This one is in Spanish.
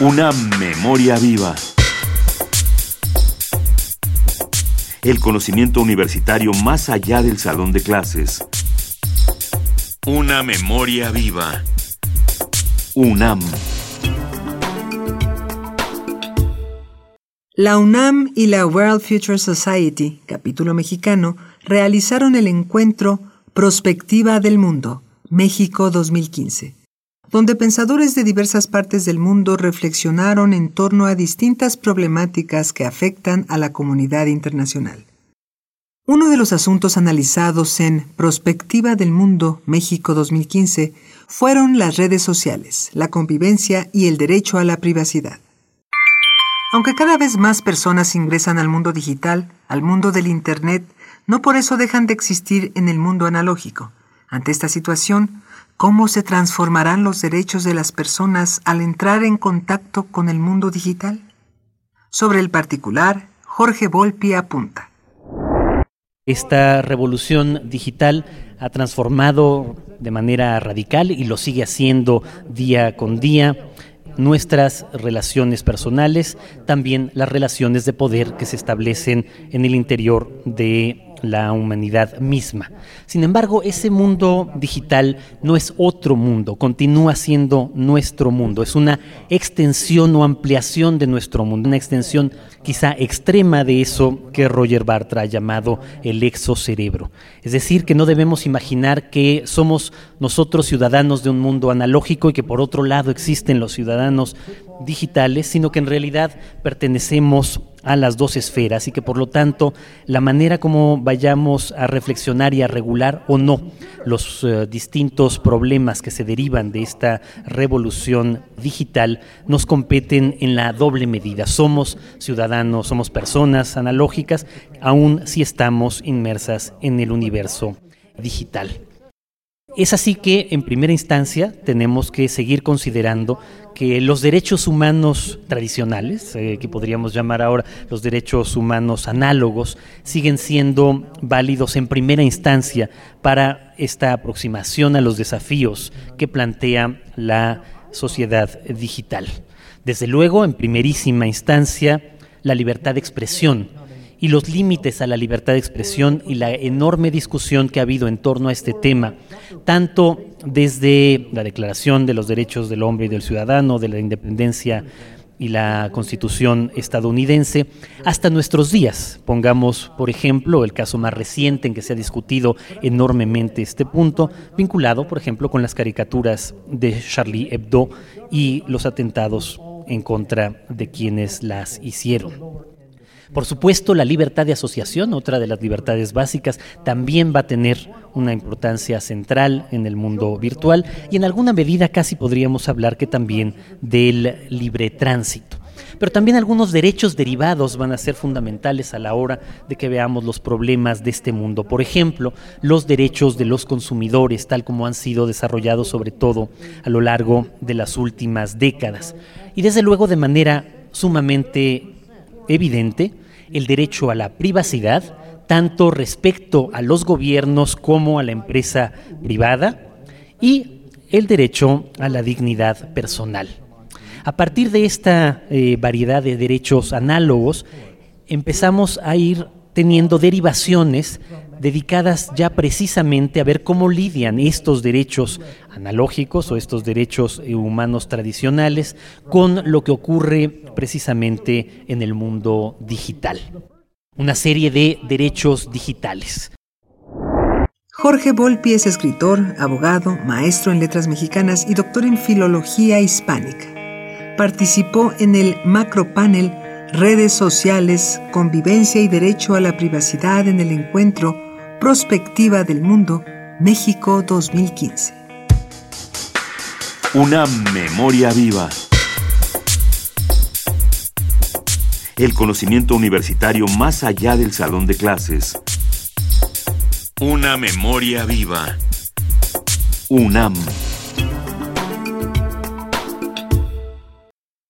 Una memoria viva. El conocimiento universitario más allá del salón de clases. Una memoria viva. UNAM. La UNAM y la World Future Society, capítulo mexicano, realizaron el encuentro Prospectiva del Mundo, México 2015 donde pensadores de diversas partes del mundo reflexionaron en torno a distintas problemáticas que afectan a la comunidad internacional. Uno de los asuntos analizados en Prospectiva del Mundo México 2015 fueron las redes sociales, la convivencia y el derecho a la privacidad. Aunque cada vez más personas ingresan al mundo digital, al mundo del Internet, no por eso dejan de existir en el mundo analógico. Ante esta situación, ¿Cómo se transformarán los derechos de las personas al entrar en contacto con el mundo digital? Sobre el particular, Jorge Volpi apunta. Esta revolución digital ha transformado de manera radical y lo sigue haciendo día con día nuestras relaciones personales, también las relaciones de poder que se establecen en el interior de la humanidad misma. Sin embargo, ese mundo digital no es otro mundo, continúa siendo nuestro mundo, es una extensión o ampliación de nuestro mundo, una extensión quizá extrema de eso que Roger Bartra ha llamado el exocerebro. Es decir, que no debemos imaginar que somos nosotros ciudadanos de un mundo analógico y que por otro lado existen los ciudadanos digitales, sino que en realidad pertenecemos a las dos esferas y que por lo tanto la manera como vayamos a reflexionar y a regular o no los eh, distintos problemas que se derivan de esta revolución digital nos competen en la doble medida. Somos ciudadanos, somos personas analógicas, aun si estamos inmersas en el universo digital. Es así que, en primera instancia, tenemos que seguir considerando que los derechos humanos tradicionales, eh, que podríamos llamar ahora los derechos humanos análogos, siguen siendo válidos en primera instancia para esta aproximación a los desafíos que plantea la sociedad digital. Desde luego, en primerísima instancia, la libertad de expresión y los límites a la libertad de expresión y la enorme discusión que ha habido en torno a este tema, tanto desde la Declaración de los Derechos del Hombre y del Ciudadano, de la Independencia y la Constitución estadounidense, hasta nuestros días. Pongamos, por ejemplo, el caso más reciente en que se ha discutido enormemente este punto, vinculado, por ejemplo, con las caricaturas de Charlie Hebdo y los atentados en contra de quienes las hicieron. Por supuesto, la libertad de asociación, otra de las libertades básicas, también va a tener una importancia central en el mundo virtual y en alguna medida casi podríamos hablar que también del libre tránsito. Pero también algunos derechos derivados van a ser fundamentales a la hora de que veamos los problemas de este mundo. Por ejemplo, los derechos de los consumidores, tal como han sido desarrollados sobre todo a lo largo de las últimas décadas. Y desde luego de manera sumamente evidente, el derecho a la privacidad, tanto respecto a los gobiernos como a la empresa privada, y el derecho a la dignidad personal. A partir de esta eh, variedad de derechos análogos, empezamos a ir teniendo derivaciones dedicadas ya precisamente a ver cómo lidian estos derechos analógicos o estos derechos eh, humanos tradicionales con lo que ocurre precisamente en el mundo digital. Una serie de derechos digitales. Jorge Volpi es escritor, abogado, maestro en letras mexicanas y doctor en filología hispánica. Participó en el macropanel Redes sociales, convivencia y derecho a la privacidad en el encuentro Prospectiva del Mundo, México 2015. Una memoria viva. El conocimiento universitario más allá del salón de clases. Una memoria viva. UNAM.